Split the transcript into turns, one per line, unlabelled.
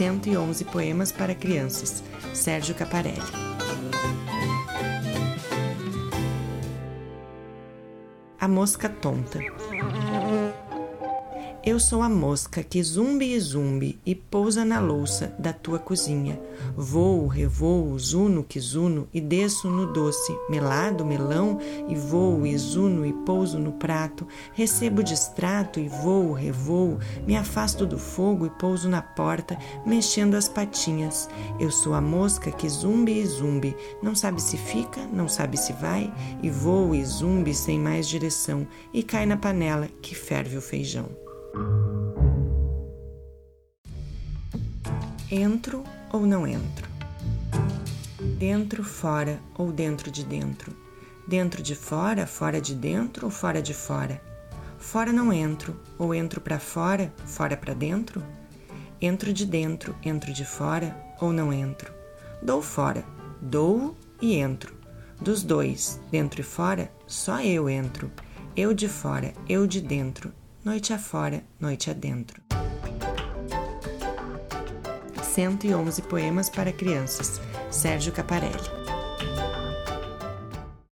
111 poemas para crianças. Sérgio Caparelli. A mosca tonta. Eu sou a mosca que zumbi e zumbi e pousa na louça da tua cozinha. Voo, revoo, zuno que zuno e desço no doce, melado, melão, e voo, e zuno e pouso no prato. Recebo distrato e voo, revoo, me afasto do fogo e pouso na porta, mexendo as patinhas. Eu sou a mosca que zumbi e zumbi, não sabe se fica, não sabe se vai, e voo e zumbi sem mais direção, e cai na panela que ferve o feijão. Entro ou não entro? Dentro, fora ou dentro de dentro? Dentro de fora, fora de dentro ou fora de fora? Fora não entro, ou entro para fora, fora para dentro? Entro de dentro, entro de fora ou não entro? Dou fora, dou e entro. Dos dois, dentro e fora, só eu entro. Eu de fora, eu de dentro, noite afora, noite adentro. 111 poemas para crianças. Sérgio Caparelli.